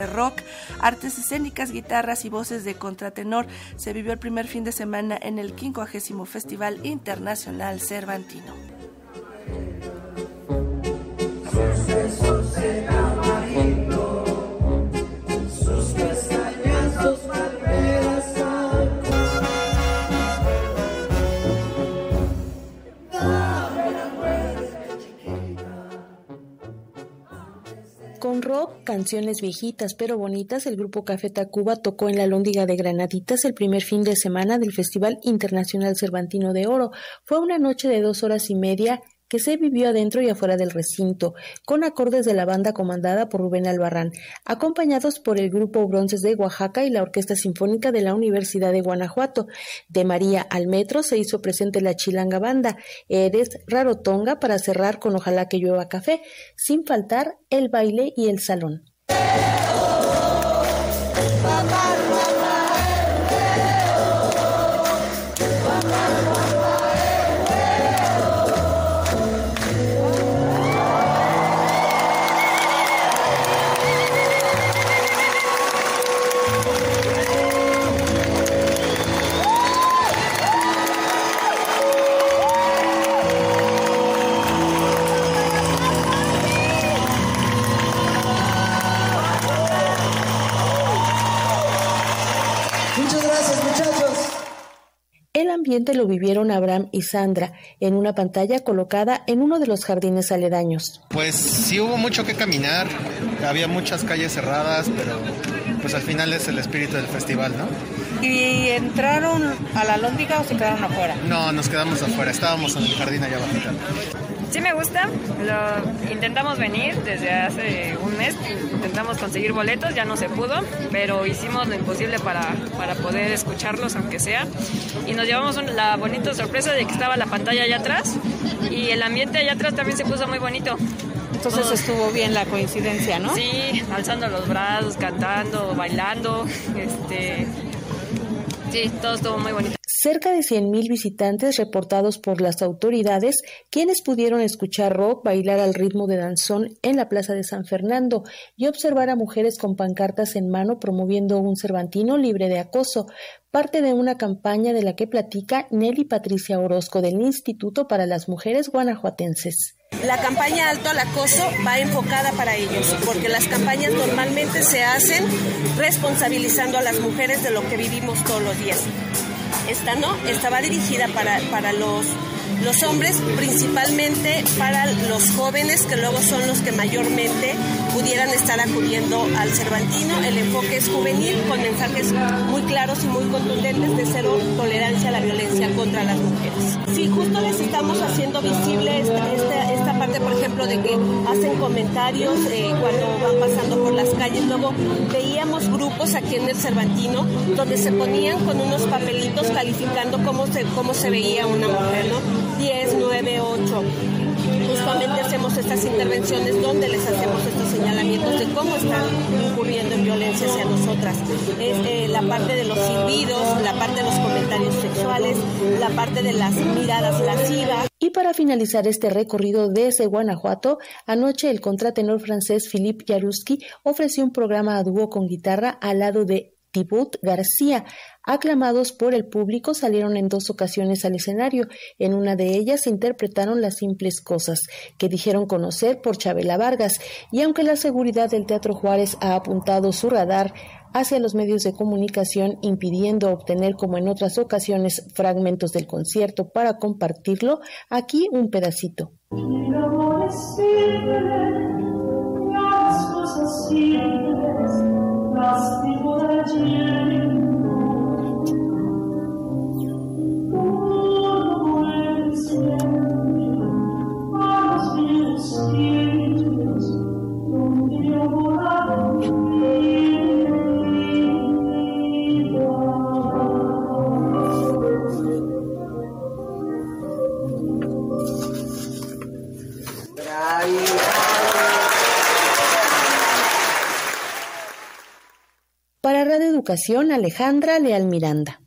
rock, artes escénicas, guitarras y voces de contratenor. Se vivió el primer fin de semana en el 50 Festival Internacional Cervantino. Con rock, canciones viejitas pero bonitas, el grupo Café Tacuba tocó en la Lóndiga de Granaditas el primer fin de semana del Festival Internacional Cervantino de Oro. Fue una noche de dos horas y media que se vivió adentro y afuera del recinto, con acordes de la banda comandada por Rubén Albarrán, acompañados por el grupo Bronces de Oaxaca y la Orquesta Sinfónica de la Universidad de Guanajuato. De María al Metro se hizo presente la Chilanga Banda, Eres Rarotonga para cerrar con Ojalá que llueva café, sin faltar el baile y el salón. Ambiente lo vivieron Abraham y Sandra en una pantalla colocada en uno de los jardines aledaños. Pues sí hubo mucho que caminar, había muchas calles cerradas, pero pues al final es el espíritu del festival, ¿no? ¿Y entraron a la lóndiga o se quedaron afuera? No, nos quedamos afuera, estábamos en el jardín allá abajo. Sí me gusta, lo intentamos venir desde hace un mes, intentamos conseguir boletos, ya no se pudo, pero hicimos lo imposible para, para poder escucharlos aunque sea y nos llevamos la bonita sorpresa de que estaba la pantalla allá atrás y el ambiente allá atrás también se puso muy bonito. Entonces estuvo bien la coincidencia, ¿no? Sí, alzando los brazos, cantando, bailando, este, sí, todo estuvo muy bonito cerca de 100.000 visitantes reportados por las autoridades, quienes pudieron escuchar rock, bailar al ritmo de danzón en la Plaza de San Fernando y observar a mujeres con pancartas en mano promoviendo un Cervantino libre de acoso, parte de una campaña de la que platica Nelly Patricia Orozco del Instituto para las Mujeres Guanajuatenses. La campaña Alto al Acoso va enfocada para ellos, porque las campañas normalmente se hacen responsabilizando a las mujeres de lo que vivimos todos los días. Esta no, estaba dirigida para, para los los hombres principalmente para los jóvenes que luego son los que mayormente pudieran estar acudiendo al Cervantino. El enfoque es juvenil con mensajes muy claros y muy contundentes de cero tolerancia a la violencia contra las mujeres. Sí, justo les estamos haciendo visible esta, esta, parte, por ejemplo, de que hacen comentarios eh, cuando van pasando por las calles. Luego veíamos grupos aquí en el Cervantino donde se ponían con unos papelitos calificando cómo se, cómo se veía una mujer, ¿no? 10, 9, 8. Justamente hacemos estas intervenciones donde les hacemos estos señalamientos de cómo están incurriendo en violencia hacia nosotras. Es eh, la parte de los silbidos, la parte de los comentarios sexuales, la parte de las miradas lascivas. Y para finalizar este recorrido desde Guanajuato, anoche el contratenor francés Philippe Jaruski ofreció un programa a dúo con guitarra al lado de Tibut García, aclamados por el público, salieron en dos ocasiones al escenario. En una de ellas interpretaron las simples cosas que dijeron conocer por Chabela Vargas. Y aunque la seguridad del Teatro Juárez ha apuntado su radar hacia los medios de comunicación, impidiendo obtener, como en otras ocasiones, fragmentos del concierto para compartirlo, aquí un pedacito. Alejandra Leal Miranda.